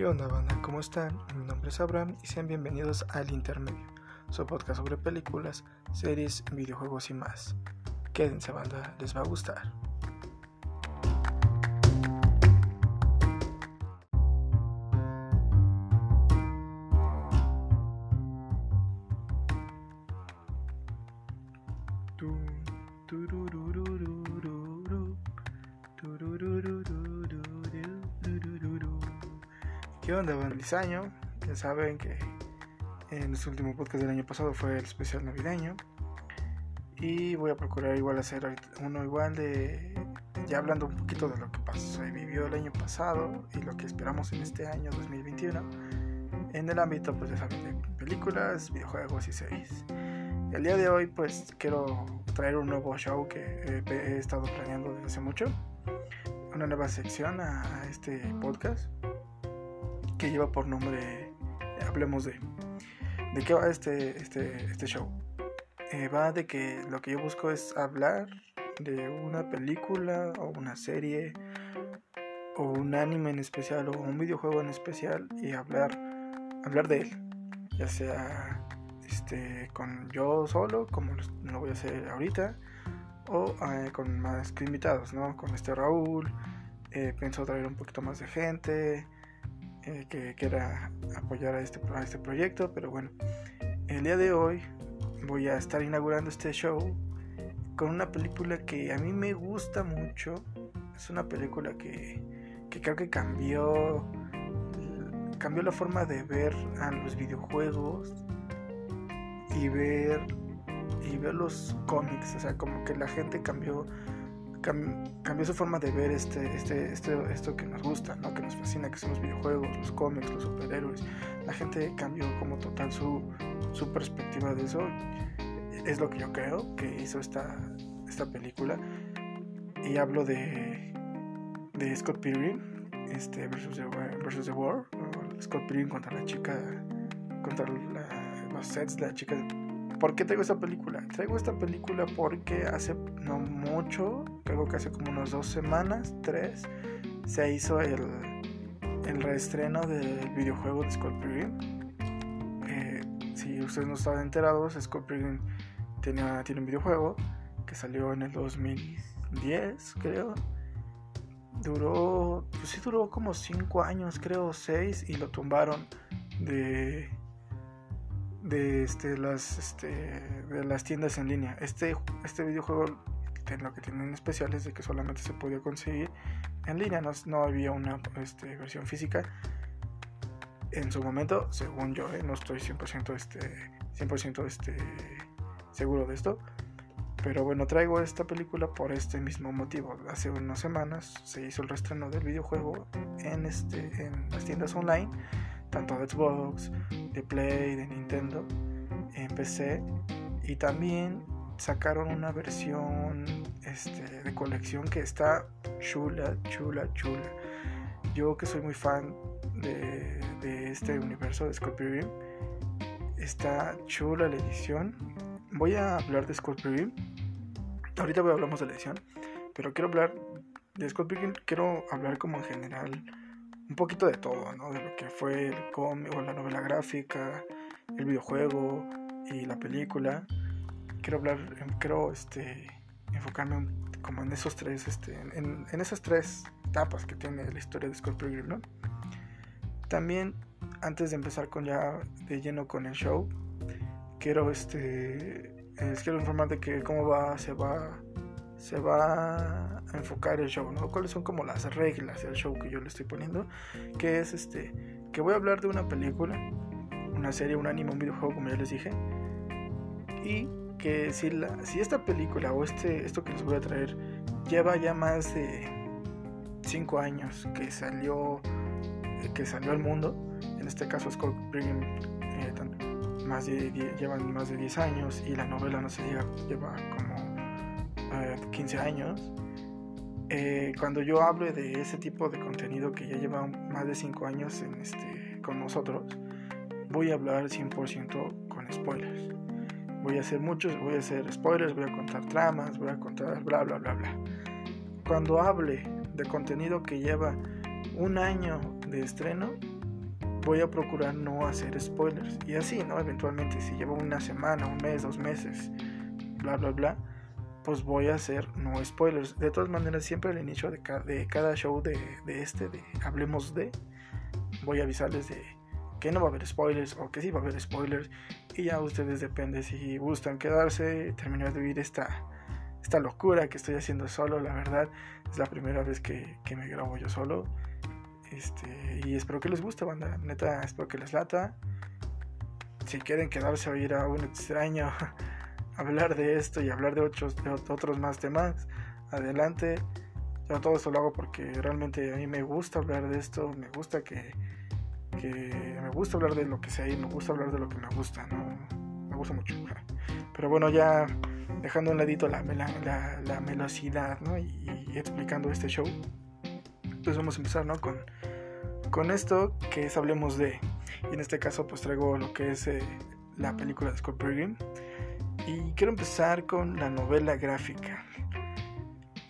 ¿Qué onda banda? ¿Cómo están? Mi nombre es Abraham y sean bienvenidos al Intermedio, su podcast sobre películas, series, videojuegos y más. Quédense banda, les va a gustar. Bandizaño? Ya saben que en este último podcast del año pasado fue el especial navideño. Y voy a procurar igual hacer uno igual de. Ya hablando un poquito de lo que pasó, se vivió el año pasado y lo que esperamos en este año 2021. En el ámbito, pues ya saben, de películas, videojuegos y series. El día de hoy, pues quiero traer un nuevo show que eh, he estado planeando desde hace mucho. Una nueva sección a este podcast que lleva por nombre Hablemos de. ¿De qué va este, este, este show? Eh, va de que lo que yo busco es hablar de una película o una serie o un anime en especial o un videojuego en especial y hablar, hablar de él. Ya sea este, con yo solo, como lo, voy a hacer ahorita, o eh, con más invitados, ¿no? Con este Raúl. Eh, pienso traer un poquito más de gente que quiera apoyar a este, a este proyecto, pero bueno, el día de hoy voy a estar inaugurando este show con una película que a mí me gusta mucho. Es una película que, que creo que cambió cambió la forma de ver a los videojuegos y ver y ver los cómics, o sea, como que la gente cambió cam, cambió su forma de ver este, este, este, esto que nos gusta, ¿no? que nos fascina, que son los videojuegos, los cómics, los superhéroes. La gente cambió como total su, su perspectiva de eso. Es lo que yo creo que hizo esta, esta película. Y hablo de, de Scott Pilgrim este, versus, the, versus the War. Scott Pilgrim contra la chica, contra la, los sets la chica ¿Por qué traigo esta película? Traigo esta película porque hace no mucho, creo que hace como unas dos semanas, tres, se hizo el, el reestreno del videojuego de Scott Pilgrim. Eh, si ustedes no estaban enterados, Scott Pilgrim tiene un videojuego que salió en el 2010, creo. Duró, pues sí duró como 5 años, creo, 6, y lo tumbaron de de este, las, este, de las tiendas en línea. Este, este videojuego lo que tiene en especial es de que solamente se podía conseguir en línea, no, no había una este, versión física. En su momento, según yo, eh, no estoy 100%, este, 100% este, seguro de esto. Pero bueno, traigo esta película por este mismo motivo. Hace unas semanas se hizo el reestreno del videojuego en, este, en las tiendas online tanto de Xbox, de Play, de Nintendo, en PC y también sacaron una versión este, de colección que está chula, chula, chula. Yo que soy muy fan de, este universo de Pilgrim, está chula la edición. Voy a hablar de Pilgrim. Ahorita hablamos de la edición, pero quiero hablar de Pilgrim, quiero hablar como en general un poquito de todo, ¿no? De lo que fue el cómic o la novela gráfica, el videojuego y la película. Quiero hablar, quiero este, enfocarme como en esos tres, este, en, en esas tres etapas que tiene la historia de Pilgrim, ¿no? También, antes de empezar con ya de lleno con el show, quiero este, les quiero informar de que cómo va, se va se va enfocar el show, ¿no? ¿Cuáles son como las reglas del show que yo le estoy poniendo? Que es este, que voy a hablar de una película, una serie, un anime, un videojuego, como ya les dije, y que si, si esta película o este, esto que les voy a traer lleva ya más de 5 años que salió, que salió al mundo, en este caso Scott Pilgrim eh, más llevan más de 10 años y la novela no se diga, lleva como 15 años, eh, cuando yo hablo de ese tipo de contenido que ya lleva más de 5 años en este, con nosotros, voy a hablar 100% con spoilers. Voy a hacer muchos, voy a hacer spoilers, voy a contar tramas, voy a contar bla bla bla bla. Cuando hable de contenido que lleva un año de estreno, voy a procurar no hacer spoilers. Y así, ¿no? Eventualmente, si llevo una semana, un mes, dos meses, bla, bla, bla, pues voy a hacer no spoilers. De todas maneras, siempre al inicio de, de cada show de, este, de Hablemos de, voy a avisarles de que no va a haber spoilers o que sí va a haber spoilers. Y ya ustedes depende si gustan quedarse, terminar de vivir esta, esta locura que estoy haciendo solo, la verdad. Es la primera vez que, que me grabo yo solo. Este, y espero que les guste, banda. Neta, espero que les lata. Si quieren quedarse a oír a un extraño hablar de esto y hablar de otros, de otros más temas, adelante. Yo todo esto lo hago porque realmente a mí me gusta hablar de esto, me gusta que, que me gusta hablar de lo que sé y me gusta hablar de lo que me gusta, ¿no? Me gusta mucho. Pero bueno, ya dejando a un ladito la, la, la, velocidad, ¿no? Y, y, explicando este show, pues vamos a empezar, ¿no? Con, con esto que es Hablemos de. Y en este caso, pues traigo lo que es eh, la película de Scott Pilgrim. Y quiero empezar con la novela gráfica.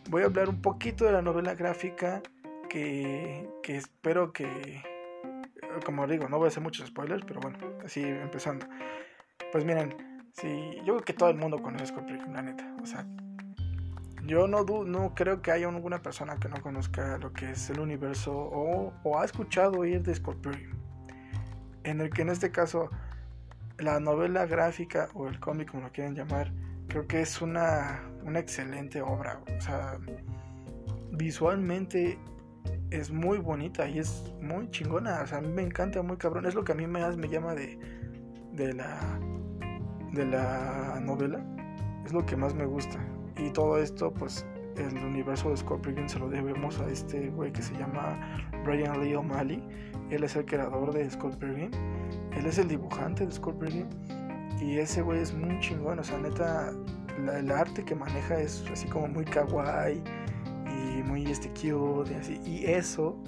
Voy a hablar un poquito de la novela gráfica que, espero que, como digo, no voy a hacer muchos spoilers, pero bueno, así empezando. Pues miren, si yo creo que todo el mundo conoce Pilgrim, la neta. O sea, yo no, no creo que haya alguna persona que no conozca lo que es el universo o, o ha escuchado oír de Pilgrim. En el que en este caso la novela gráfica o el cómic, como lo quieren llamar, creo que es una, una excelente obra. O sea, visualmente es muy bonita y es muy chingona. O sea, a mí me encanta, muy cabrón. Es lo que a mí más me llama de, de, la, de la novela. Es lo que más me gusta. Y todo esto, pues, el universo de Scorpion se lo debemos a este güey que se llama Brian Lee O'Malley. Él es el creador de Scorpion. Él es el dibujante de Scorpion. Y ese güey es muy chingón. O sea, neta, el arte que maneja es así como muy kawaii y muy este cute y así. Y eso,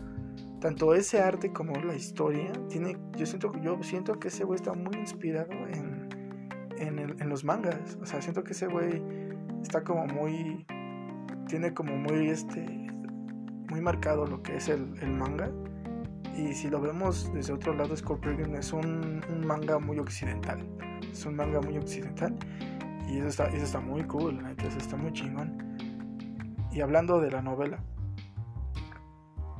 tanto ese arte como la historia, tiene, yo siento, yo siento que ese güey está muy inspirado en, en, en los mangas. O sea, siento que ese güey está como muy tiene como muy este muy marcado lo que es el, el manga y si lo vemos desde otro lado Scorpion es un, un, manga muy occidental. Es un manga muy occidental. Y eso está, eso está muy cool eso está muy chingón. Y hablando de la novela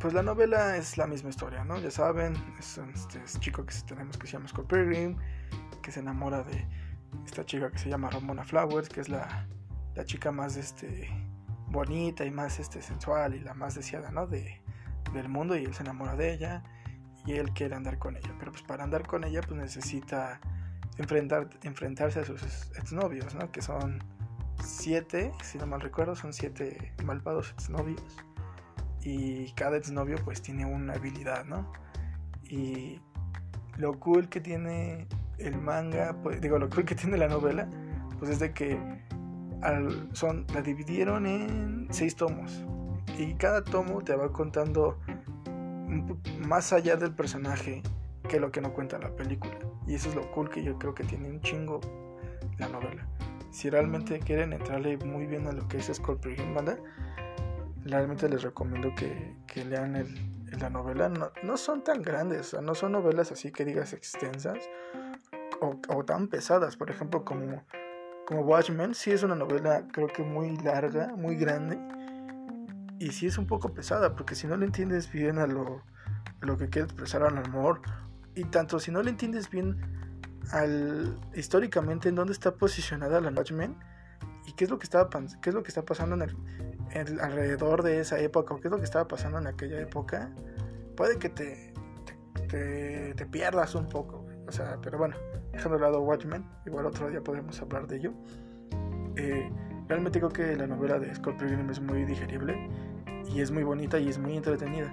pues la novela es la misma historia no ya saben es este, chico que tenemos que se llama Scorpion que se enamora de esta chica que se llama Ramona Flowers que es la, la chica más este bonita y más este, sensual y la más deseada ¿no? de, del mundo y él se enamora de ella y él quiere andar con ella. Pero pues para andar con ella pues necesita enfrentar, enfrentarse a sus exnovios, ¿no? que son siete, si no mal recuerdo, son siete malvados exnovios. Y cada exnovio pues tiene una habilidad, ¿no? Y lo cool que tiene el manga, pues, digo, lo cool que tiene la novela, pues es de que son, la dividieron en seis tomos. Y cada tomo te va contando más allá del personaje que lo que no cuenta la película. Y eso es lo cool que yo creo que tiene un chingo la novela. Si realmente quieren entrarle muy bien a lo que es Scorpion Banda, realmente les recomiendo que, que lean el, la novela. No, no, son tan grandes, no son novelas así que digas extensas o, o tan pesadas, por ejemplo, como como Watchmen, sí es una novela creo que muy larga, muy grande. Y sí es un poco pesada, porque si no le entiendes bien a lo, lo que quiere expresar al amor, y tanto si no le entiendes bien al históricamente en dónde está posicionada la Watchmen, y qué es lo que estaba qué es lo que está pasando en el, alrededor de esa época, o qué es lo que estaba pasando en aquella época, puede que te, te, pierdas un poco. O sea, pero bueno, dejando de lado Watchmen, igual otro día podemos hablar de ello. Eh, realmente creo que la novela de Scott Pilgrim es muy digerible y es muy bonita y es muy entretenida.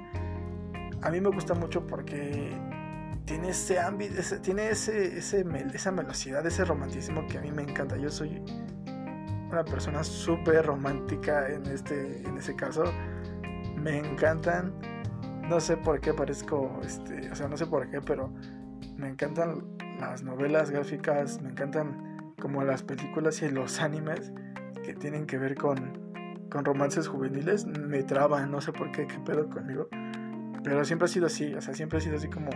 A mí me gusta mucho porque tiene ese ámbito, tiene ese, ese, esa velocidad, ese romanticismo que a mí me encanta. Yo soy una persona súper romántica en este, en ese caso. Me encantan. No sé por qué parezco, este, o sea, no sé por qué, pero me encantan las novelas gráficas, me encantan como las películas y los animes que tienen que ver con, con romances juveniles, me traban, no sé por qué, qué pedo conmigo. Pero siempre ha sido así, o sea, siempre ha sido así como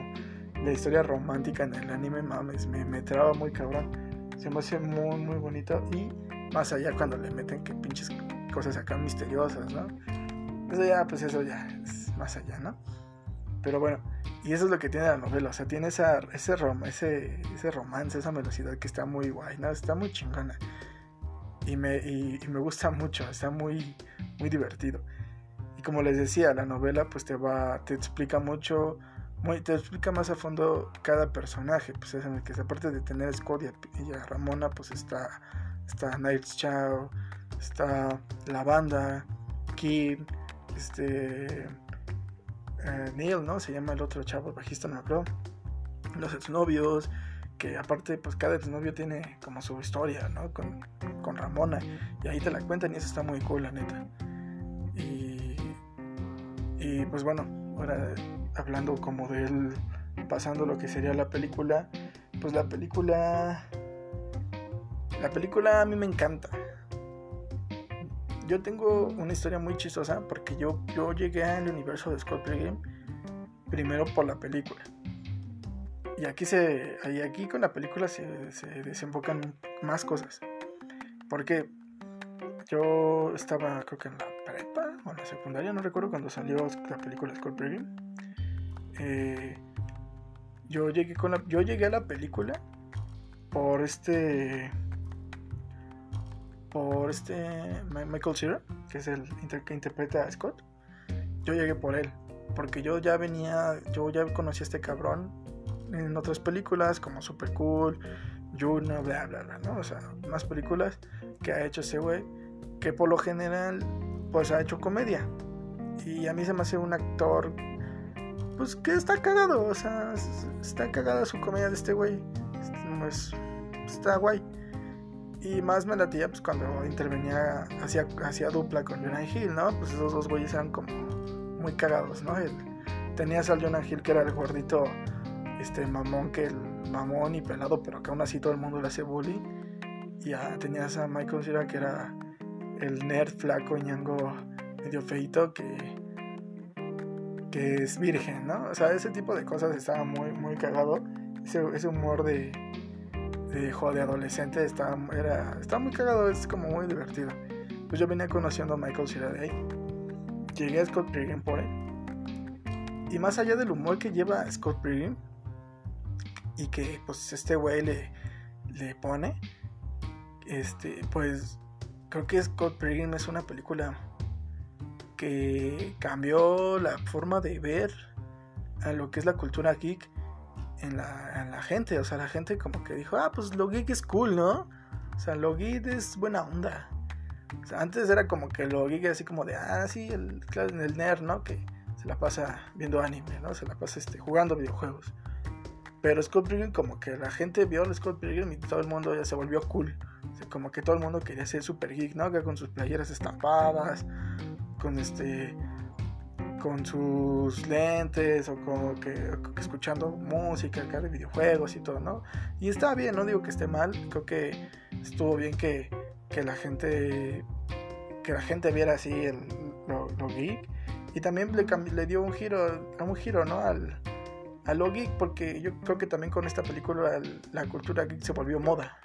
la historia romántica en el anime, mames, me, me traba muy cabrón. Se me hace muy, muy bonito. Y más allá cuando le meten que pinches cosas acá misteriosas, ¿no? Eso ya, pues eso ya es más allá, ¿no? Pero bueno, y eso es lo que tiene la novela, o sea, tiene esa, ese, rom, ese, ese romance, esa velocidad que está muy guay, ¿no? Está muy chingona. Y me, y, me gusta mucho, está muy, muy divertido. Y como les decía, la novela pues te va, te explica mucho, muy, te explica más a fondo cada personaje, pues que aparte de tener a Scott y a, Ramona, pues está, está Niles Chow, está la banda, Kim, este eh, Neil, ¿no? Se llama el otro chavo, el bajista, no me. Los exnovios, que aparte, pues cada exnovio tiene como su historia, ¿no? Con, con Ramona. Y ahí te la cuentan y eso está muy cool, la neta. Y, y pues bueno, ahora hablando como de él, pasando lo que sería la película, pues la película... La película a mí me encanta yo tengo una historia muy chistosa porque yo, yo llegué al universo de Scott Pilgrim primero por la película. Y aquí, se, y aquí con la película se, se desembocan más cosas. Porque yo estaba, creo que en la prepa o en la secundaria, no recuerdo cuando salió la película Scott Pilgrim. Eh, yo llegué con la, yo llegué a la película por este por este Michael Cera, que es el que interpreta a Scott. Yo llegué por él, porque yo ya venía, yo ya conocí a este cabrón en otras películas como Super Cool, Juno, bla bla bla, ¿no? O sea, más películas que ha hecho ese güey, que por lo general pues ha hecho comedia. Y a mí se me hace un actor pues que está cagado, o sea, está cagada su comedia de este güey. Pues, está guay. Y más me latía pues cuando intervenía, hacía, hacía dupla con Jonah Hill, ¿no? Pues esos dos güeyes eran como muy cagados, ¿no? El, tenías al Jonah Hill que era el gordito, este mamón que el mamón y pelado, pero que aún así todo el mundo le hace bully. Ya tenías a Michael Cera que era el nerd flaco ñango medio feito que que es virgen, ¿no? O sea, ese tipo de cosas estaba muy muy cagado. ese humor de de, de adolescente está, era, está muy cagado, es como muy divertido. Pues yo venía conociendo a Michael Cera de ahí. Llegué a Scott Pilgrim por él. Y más allá del humor que lleva Scott Pilgrim y que pues este güey le, le pone, este, pues creo que Scott Pilgrim es una película que cambió la forma de ver a lo que es la cultura geek en la, gente. O sea, la gente como que dijo, ah, pues lo geek es cool, ¿no? O sea, lo geek es buena onda. O sea, antes era como que lo geek así como de, ah, sí, el, el nerd, ¿no? Que se la pasa viendo anime, ¿no? Se la pasa este, jugando videojuegos. Pero Scott Pilgrim como que la gente vio a Scott Pilgrim y todo el mundo ya se volvió cool. O como que todo el mundo quería ser super geek, ¿no? Que con sus playeras estampadas, con este con sus lentes o como que, escuchando música acá de videojuegos y todo, ¿no? Y está bien, no digo que esté mal, creo que estuvo bien que, la gente que la gente viera así el, lo, geek y también le, le dio un giro a un giro, ¿no? Al, a lo geek porque yo creo que también con esta película la cultura geek se volvió moda.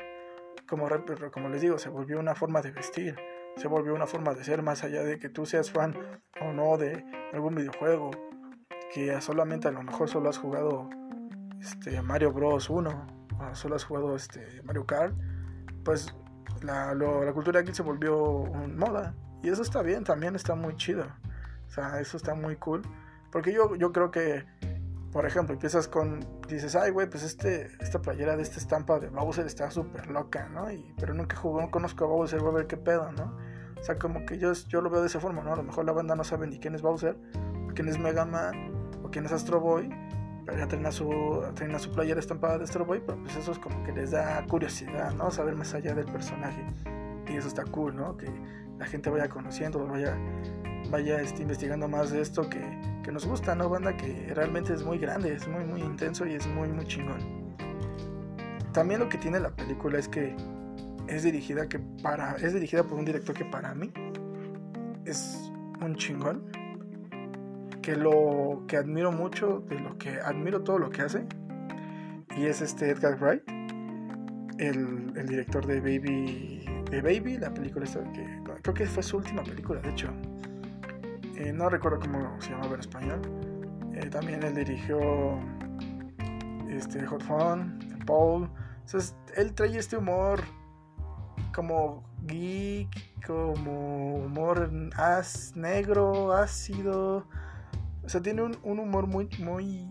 Como, como les digo, se volvió una forma de vestir se volvió una forma de ser más allá de que tú seas fan o no de algún videojuego que solamente a lo mejor solo has jugado este Mario Bros. 1 o solo has jugado este Mario Kart pues la, la cultura aquí se volvió moda. Y eso está bien también está muy chido. O sea eso está muy cool. Porque yo, yo creo que por ejemplo, empiezas con, dices, ay, güey, pues este, esta playera de esta estampa de Bowser está súper loca, ¿no? Pero nunca jugó, no conozco a Bowser, voy a ver qué pedo, ¿no? O sea, como que yo, yo lo veo de esa forma, ¿no? A lo mejor la banda no sabe ni quién es Bowser, quién es Mega Man, o quién es Astro Boy, pero ya su, a su playera estampada de Astro Boy, pero pues eso es como que les da curiosidad, ¿no? Saber más allá del personaje. Y eso está cool, ¿no? Que la gente vaya conociendo, vaya, vaya este, investigando más de esto que, que nos gusta, ¿no? Banda que realmente es muy grande, es muy, muy intenso y es muy, muy chingón. También lo que tiene la película es que es dirigida que para es dirigida por un director que para mí es un chingón que lo que admiro mucho de lo que admiro todo lo que hace y es este Edgar Wright, el, el director de Baby, de Baby, la película esta que creo que fue su última película, de hecho. Eh, no recuerdo cómo se llamaba en español. Eh, también él dirigió este, Hot Fun, Paul. Entonces, él trae este humor como geek, como humor as negro, ácido. O sea, tiene un, un humor muy, muy.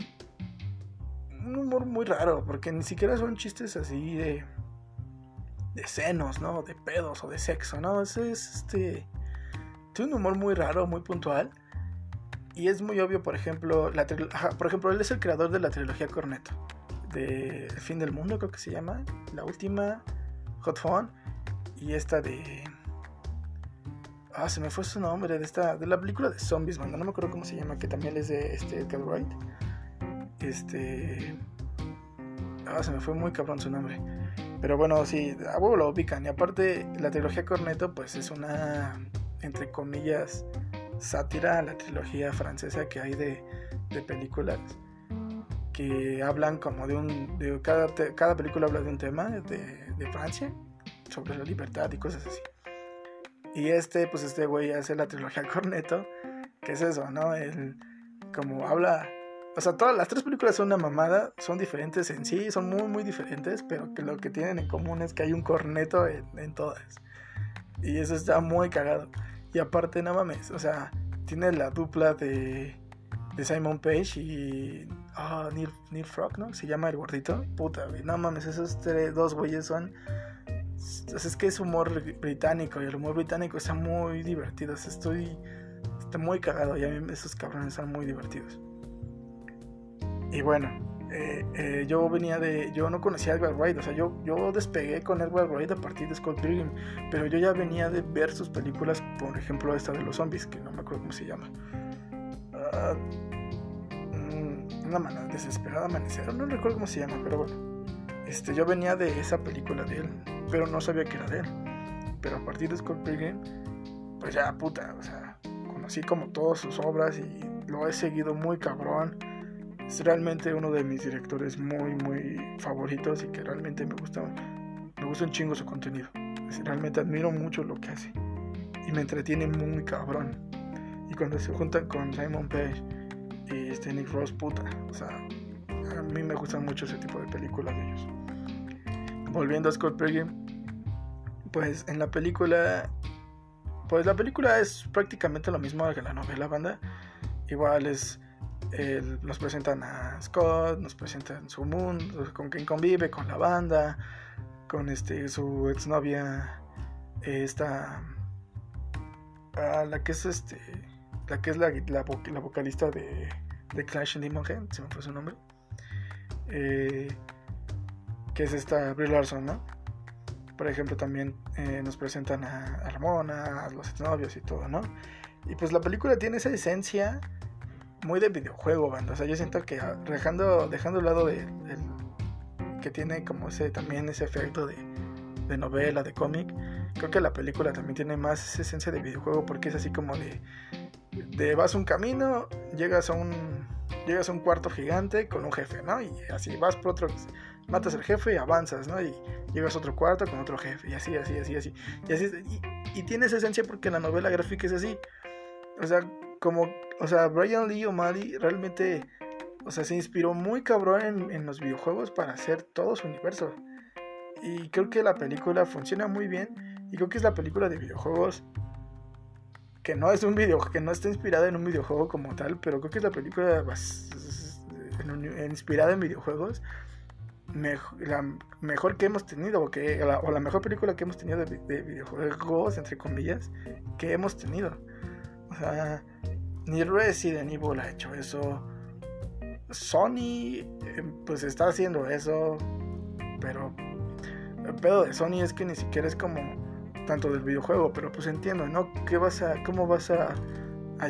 Un humor muy raro, porque ni siquiera son chistes así de. de senos, ¿no? De pedos o de sexo, ¿no? Es, es este. Tiene un humor muy raro, muy puntual. Y es muy obvio, por ejemplo, por ejemplo, él es el creador de la trilogía Corneto. De fin del mundo, creo que se llama. La última, Hot Phone. Y esta de. Ah, se me fue su nombre. De esta. De la película de zombies, mano. No me acuerdo cómo se llama. Que también es de este Edgar Wright. Este. Ah, se me fue muy cabrón su nombre. Pero bueno, sí, a huevo lo ubican. Y aparte, la trilogía Corneto, pues es una. Entre comillas sátira a la trilogía francesa que hay de, películas que hablan como de un... De cada, cada película habla de un tema de, Francia, sobre la libertad y cosas así. Y este, pues este güey hace la trilogía Corneto, que es eso, ¿no? El, como habla... O sea, todas las tres películas son una mamada, son diferentes en sí, son muy, muy diferentes, pero que lo que tienen en común es que hay un corneto en todas. Y eso está muy cagado. Y aparte, no mames, o sea, tiene la dupla de, de Simon Page y oh, Neil, Neil Frog, ¿no? Se llama el gordito. Puta, no mames, esos tres, dos güeyes son... Es que es humor británico y el humor británico está muy divertido. estoy está muy cagado y a mí esos cabrones son muy divertidos. Y bueno, eh, eh, yo venía de. Yo no conocía a Edward Wright, o sea, yo, yo despegué con Edward Wright a partir de Scott Pilgrim, pero yo ya venía de ver sus películas, por ejemplo, esta de los zombies, que no me acuerdo cómo se llama. Ah, mm, una manera desesperada amanecer, no recuerdo cómo se llama, pero bueno. Este, yo venía de esa película de él, pero no sabía que era de él. Pero a partir de Scott Pilgrim, pues ya puta, o sea, conocí como todas sus obras y lo he seguido muy cabrón es realmente uno de mis directores muy, muy favoritos y que realmente me gusta, me gusta un chingo su contenido. realmente admiro mucho lo que hace y me entretiene muy cabrón. Y cuando se juntan con Simon Page y este Nick Ross, puta, o sea, a mí me gustan mucho ese tipo de películas de ellos. Volviendo a Scott Pilgrim, pues en la película, pues la película es prácticamente lo mismo que la novela banda. Igual es nos presentan a Scott, nos presentan su mundo, con quien convive, con la banda, con este su exnovia, esta, la que es este, la que es la, la, vocalista de, de Clash and Demon Head, se me fue su nombre, eh, que es esta Brie Larson, ¿no? Por ejemplo, también eh, nos presentan a, a Ramona, a los exnovios y todo, ¿no? Y pues la película tiene esa esencia muy de videojuego, banda. O sea, yo siento que ah, dejando, dejando el lado de, que tiene como ese también ese efecto de, de novela, de cómic, creo que la película también tiene más esa esencia de videojuego porque es así como de, de vas un camino, llegas a un llegas a un cuarto gigante con un jefe, ¿no? Y así vas por otro matas al jefe y avanzas, ¿no? Y llegas a otro cuarto con otro jefe y así, así, así, así. Y así y, y tiene esa esencia porque la novela gráfica es así. O sea, como o sea, Brian Lee O'Malley realmente, o sea, se inspiró muy cabrón en, los videojuegos para hacer todo su universo. Y creo que la película funciona muy bien. Y creo que es la película de videojuegos que no es un video, que no está inspirada en un videojuego como tal, pero creo que es la película inspirada en videojuegos la mejor que hemos tenido, o, que, la, o la mejor película que hemos tenido de, de, videojuegos, entre comillas, que hemos tenido. O sea, ni Resident Evil ha hecho eso. Sony, eh, pues está haciendo eso. Pero el pedo de Sony es que ni siquiera es como tanto del videojuego. Pero pues entiendo, ¿no? ¿Qué vas a, ¿Cómo vas a,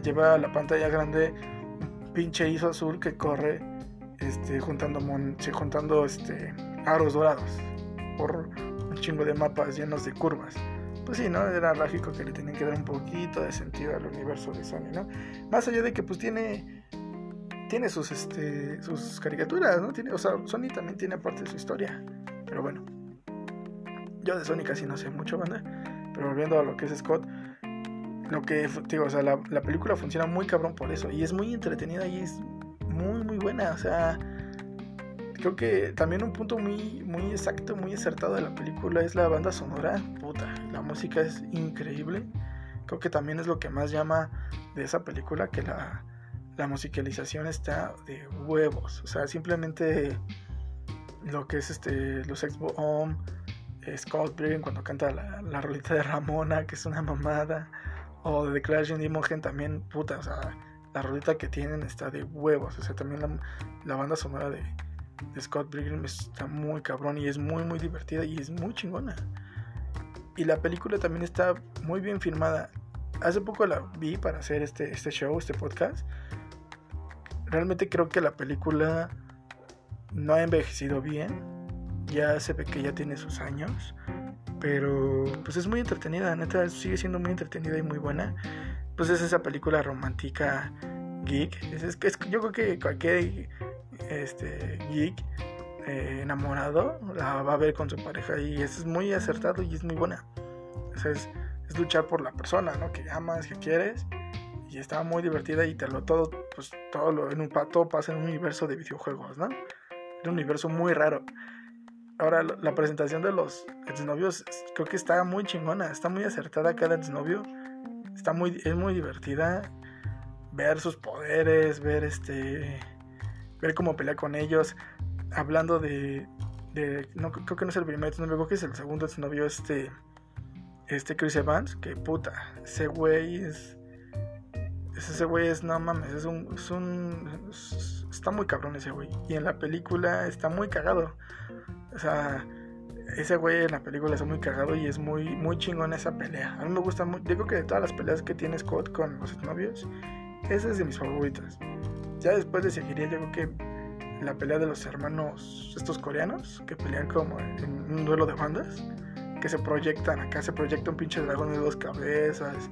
llevar a la pantalla grande un pinche ISO azul que corre este, juntando, mon, juntando este, aros dorados por un chingo de mapas llenos de curvas? Pues sí, ¿no? Era lógico que le tenían que dar un poquito de sentido al universo de Sony, ¿no? Más allá de que pues tiene tiene sus, este, sus caricaturas, ¿no? Tiene, o sea, Sony también tiene parte de su historia. Pero bueno, yo de Sony casi no sé mucho, banda. Pero volviendo a lo que es Scott, lo que digo, o sea, la, la, película funciona muy cabrón por eso. Y es muy entretenida y es muy, muy buena. O sea, creo que también un punto muy, muy exacto, muy acertado de la película es la banda sonora. Puta, música es increíble. Creo que también es lo que más llama de esa película, que la, musicalización está de huevos. O sea, simplemente lo que es este los ex Home, Scott Pilgrim cuando canta la, la rolita de Ramona, que es una mamada, o de The Clash and Imogen también, puta, o sea, la rolita que tienen está de huevos. O sea, también la, la banda sonora de, de Scott Pilgrim está muy cabrón y es muy, muy divertida y es muy chingona. Y la película también está muy bien filmada. Hace poco la vi para hacer este, este show, este podcast. Realmente creo que la película no ha envejecido bien. Ya se ve que ya tiene sus años. Pero pues es muy entretenida, neta, sigue siendo muy entretenida y muy buena. Pues es esa película romántica geek. Es, es, yo creo que cualquier este, geek eh, enamorado la va a ver con su pareja y eso es muy acertado y es muy buena. O sea, es, es, luchar por la persona, ¿no? Que amas, que quieres y está muy divertida y te lo todo, pues todo lo, en un todo pasa en un universo de videojuegos, ¿no? un universo muy raro. Ahora, la presentación de los exnovios creo que está muy chingona, está muy acertada cada exnovio. Está muy, es muy divertida ver sus poderes, ver este ver cómo pelea con ellos, hablando de, de no creo que no es el primer exnovio, creo que es el segundo exnovio este este Chris Evans, que puta, ese güey es ese güey es no mames, es un, es un está muy cabrón ese güey y en la película está muy cagado. O sea, ese güey en la película está muy cagado y es muy muy chingón esa pelea. A mí me gusta mucho, digo que de todas las peleas que tiene Scott con los exnovios, esa es de mis favoritas. Ya después le seguiría, yo creo que la pelea de los hermanos, estos coreanos, que pelean como en un duelo de bandas, que se proyectan, acá se proyecta un pinche dragón de dos cabezas,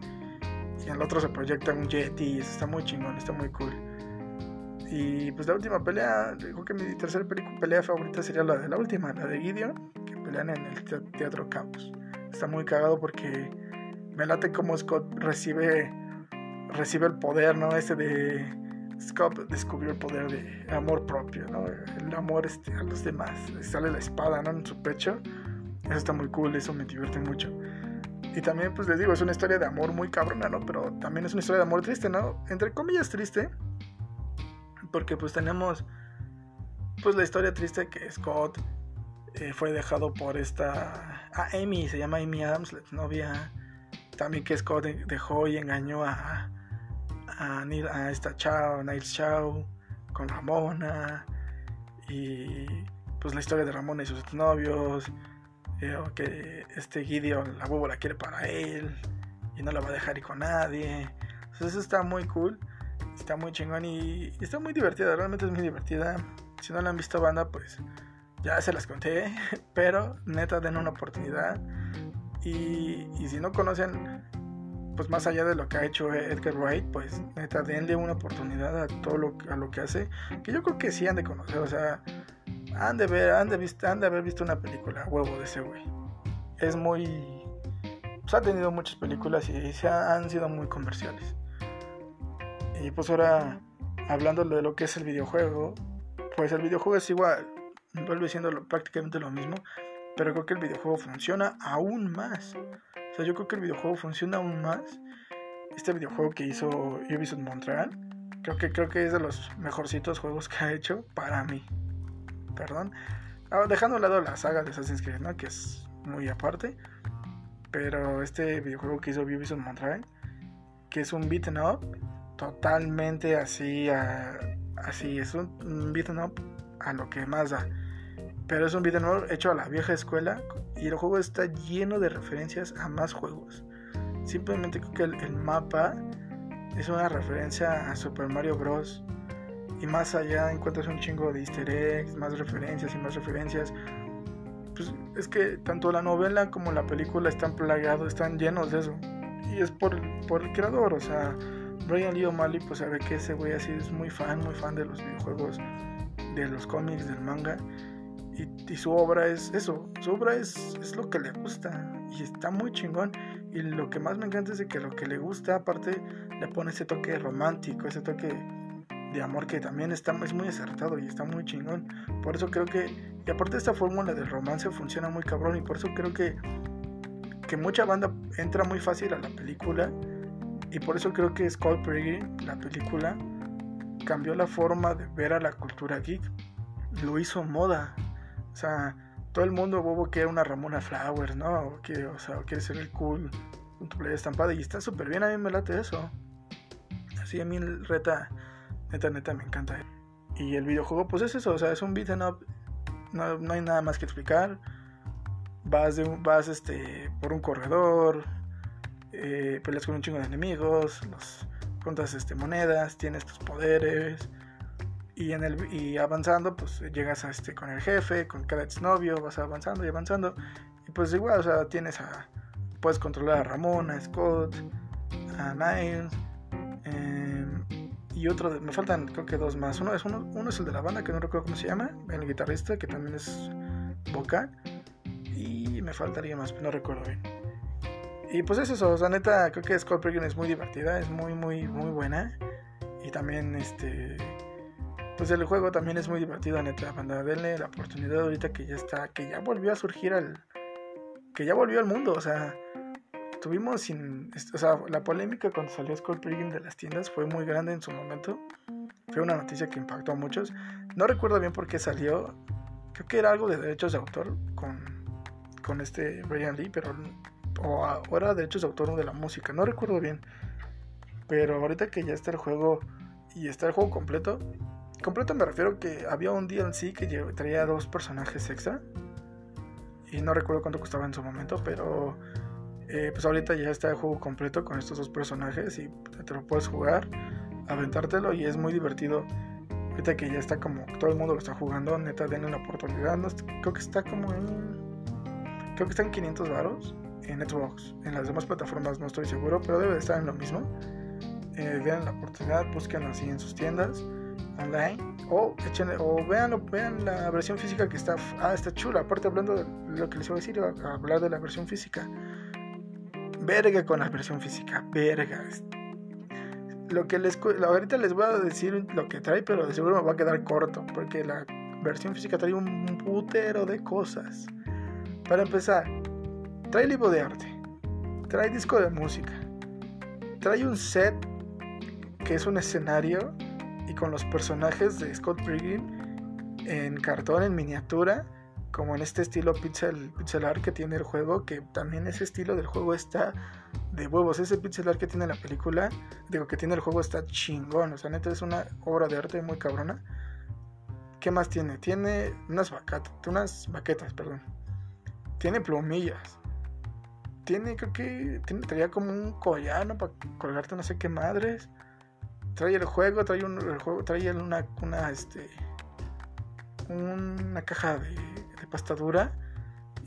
y el otro se proyecta un Yeti, está muy chingón, está muy cool. Y pues la última pelea, creo que mi tercera pelea favorita sería la de la última, la de Gideon, que pelean en el Teatro Campus. Está muy cagado porque me late como Scott recibe recibe el poder, ¿no? Ese de Scott descubrió el poder de amor propio, ¿no? El amor este, a los demás. Sale la espada, ¿no? En su pecho. Eso está muy cool, eso me divierte mucho. Y también, pues les digo, es una historia de amor muy cabrona, ¿no? Pero también es una historia de amor triste, ¿no? Entre comillas triste. Porque pues tenemos, pues la historia triste que Scott eh, fue dejado por esta... Amy, se llama Amy Adams, la novia. También que Scott dejó y engañó a, a, a esta Chao, Niles Chao, con Ramona, y pues la historia de Ramona y sus novios, eh, que este Gideon, la huevo la quiere para él, y no la va a dejar ir con nadie. Entonces eso está muy cool, está muy chingón y, está muy divertida, realmente es muy divertida. Si no la han visto banda, pues ya se las conté, pero neta den una oportunidad. Y si no conocen pues más allá de lo que ha hecho Edgar Wright, pues neta, denle una oportunidad a todo lo, a lo que hace, que yo creo que sí han de conocer, o sea, han de ver, han de, han de haber visto una película, huevo de ese güey. Es muy... Pues ha tenido muchas películas y se han sido muy comerciales. Y pues ahora, hablando de lo que es el videojuego, pues el videojuego es igual, vuelve siendo prácticamente lo mismo, pero creo que el videojuego funciona aún más. O sea, yo creo que el videojuego funciona aún más. Este videojuego que hizo Ubisoft Montreal, creo que, creo que es de los mejorcitos juegos que ha hecho para mí. Perdón. Ah, dejando a lado la saga de Assassin's Creed, ¿no? Que es muy aparte. Pero este videojuego que hizo Ubisoft Montreal, que es un beat'em up, totalmente así, así, es un beat'em up a lo que más da. Pero es un beat'em up hecho a la vieja escuela, y el juego está lleno de referencias a más juegos. Simplemente creo que el, mapa es una referencia a Super Mario Bros. Y más allá encuentras un chingo de easter eggs, más referencias y más referencias. Pues es que tanto la novela como la película están plagados, están llenos de eso. Y es por, por el creador, o sea, Brian Lee O'Malley, pues sabe que ese güey así es muy fan, muy fan de los videojuegos, de los cómics, del manga. Y, su obra es eso, su obra es, es lo que le gusta y está muy chingón. Y lo que más me encanta es de que lo que le gusta, aparte, le pone ese toque romántico, ese toque de amor que también está, es muy acertado y está muy chingón. Por eso creo que, y aparte esta fórmula del romance funciona muy cabrón y por eso creo que, que mucha banda entra muy fácil a la película y por eso creo que Skull Pilgrim, la película, cambió la forma de ver a la cultura geek. Lo hizo moda. O sea, todo el mundo bobo quiere una Ramona Flowers, ¿no? O quiere, o sea, ser el cool con tu playa estampada y está súper bien, a mí me late eso. Así a mí reta, neta, neta, me encanta. Y el videojuego, pues es eso, o sea, es un beat up. No, no hay nada más que explicar. Vas, de vas este, por un corredor, eh, peleas con un chingo de enemigos, los, juntas este, monedas, tienes tus poderes. Y, en el, y avanzando, pues llegas a este, con el jefe, con cada exnovio, vas avanzando y avanzando. Y pues igual, o sea, tienes a. Puedes controlar a Ramón, a Scott, a Niles. Em, y otro, me faltan creo que dos más. Uno es, uno, uno es el de la banda, que no recuerdo cómo se llama, el guitarrista, que también es vocal. Y me faltaría más, no recuerdo bien. Y pues es eso, o sea, neta, creo que Skull es muy divertida, es muy, muy, muy buena. Y también, este. Pues el juego también es muy divertido, neta. Banda, denle la oportunidad ahorita que ya está, que ya volvió a surgir al. Que ya volvió al mundo, o sea. Tuvimos sin. O sea, la polémica cuando salió Skull de las tiendas fue muy grande en su momento. Fue una noticia que impactó a muchos. No recuerdo bien por qué salió. Creo que era algo de derechos de autor con, con este Brian Lee, pero o, ahora de derechos de autor de la música, no recuerdo bien. Pero ahorita que ya está el juego y está el juego completo, completo me refiero que había un DLC que traía dos personajes extra. Y no recuerdo cuánto costaba en su momento, pero eh, pues ahorita ya está el juego completo con estos dos personajes y te lo puedes jugar, aventártelo y es muy divertido. Ahorita que ya está como todo el mundo lo está jugando, neta denle una oportunidad. creo que está como en. Creo que está en 500 baros en Xbox. En las demás plataformas no estoy seguro, pero debe de estar en lo mismo. Eh, vean la oportunidad, búsquenlo así en sus tiendas online o, echen, o vean, vean la versión física que está, ah, está chula. Aparte, hablando de lo que les iba a decir, a hablar de la versión física. Verga con la versión física, verga. Lo que les ahorita les voy a decir lo que trae, pero de seguro me va a quedar corto, porque la versión física trae un putero de cosas. Para empezar, Trae libro de arte, trae disco de música, trae un set que es un escenario y con los personajes de Scott Pilgrim en cartón, en miniatura, como en este estilo pixel, art que tiene el juego, que también ese estilo del juego está de huevos. Ese pixel art que tiene la película, digo que tiene el juego está chingón, o sea, neta es una obra de arte muy cabrona. ¿Qué más tiene? Tiene unas, unas baquetas, perdón. Tiene plumillas tiene, creo que tiene, traía como un collano para colgarte no sé qué madres. Trae el juego, trae un, el juego, trae una, una, este, una caja de, de pasta dura.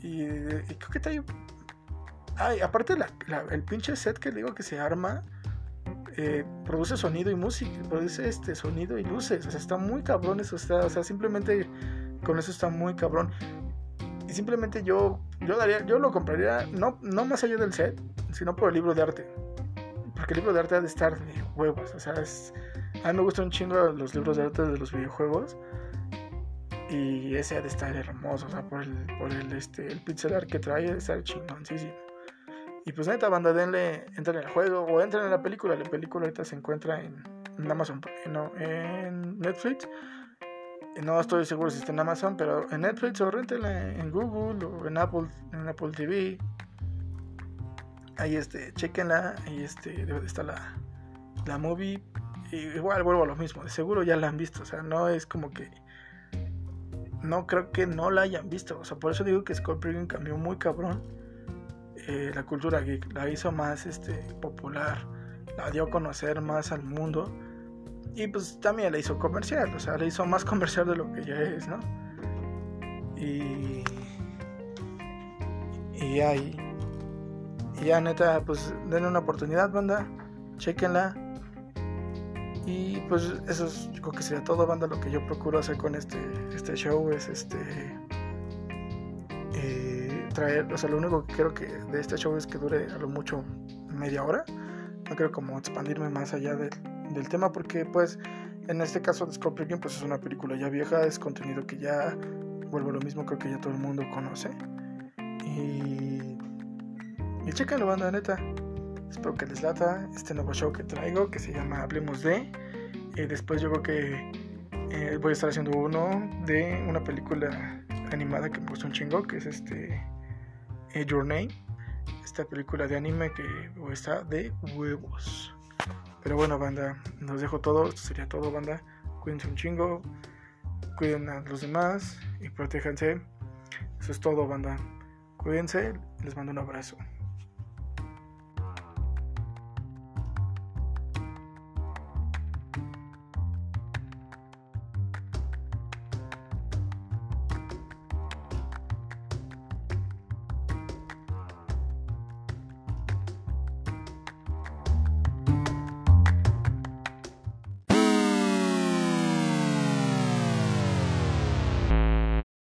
Y, creo que trae. Ay, aparte el pinche set que digo que se arma. Eh, produce sonido y música, produce este sonido y luces, o sea, está muy cabrón eso, está, o sea, simplemente con eso está muy cabrón. Y simplemente yo, yo daría, yo lo compraría, no, no más allá del set, sino por el libro de arte. Porque el libro de arte ha de estar de huevos. O sea, es, a mí me gustan un chingo los libros de arte de los videojuegos. Y ese ha de estar hermoso. O sea, por el, por el, este, el pixel art que trae, ha de estar chingoncísimo. Y pues neta, banda, denle, entren en el juego o entren en la película. La película ahorita se encuentra en, en Amazon, no, en Netflix no estoy seguro si está en Amazon, pero en Netflix o rentenla en Google o en Apple, en Apple TV. Ahí este, chequenla, ahí este, debe estar la, la movie. Igual vuelvo a lo mismo, de seguro ya la han visto, o sea, no es como que no creo que no la hayan visto, o sea, por eso digo que Pilgrim cambió muy cabrón eh, la cultura geek, la hizo más este popular, la dio a conocer más al mundo y pues también la hizo comercial, o sea, la hizo más comercial de lo que ya es, ¿no? Y. Y ahí. Y ya, neta, pues denle una oportunidad, banda. Chequenla. Y pues eso es, yo creo que sería todo, banda. Lo que yo procuro hacer con este, este show es este eh, traer, o sea, lo único que quiero que de este show es que dure a lo mucho media hora. No quiero como expandirme más allá del tema porque pues en este caso de Scorpion pues es una película ya vieja, es contenido que ya vuelvo a lo mismo, creo que ya todo el mundo conoce. Y, y chequenlo, banda, neta. Espero que les lata este nuevo show que traigo que se llama Hablemos de. Y después yo creo que eh, voy a estar haciendo uno de una película animada que me gustó un chingo, que es este eh, Your Name. Esta película de anime que está de huevos. Pero bueno, banda, nos dejo todo. Esto sería todo, banda. Cuídense un chingo. Cuiden a los demás y protéjanse. Eso es todo, banda. Cuídense. Les mando un abrazo.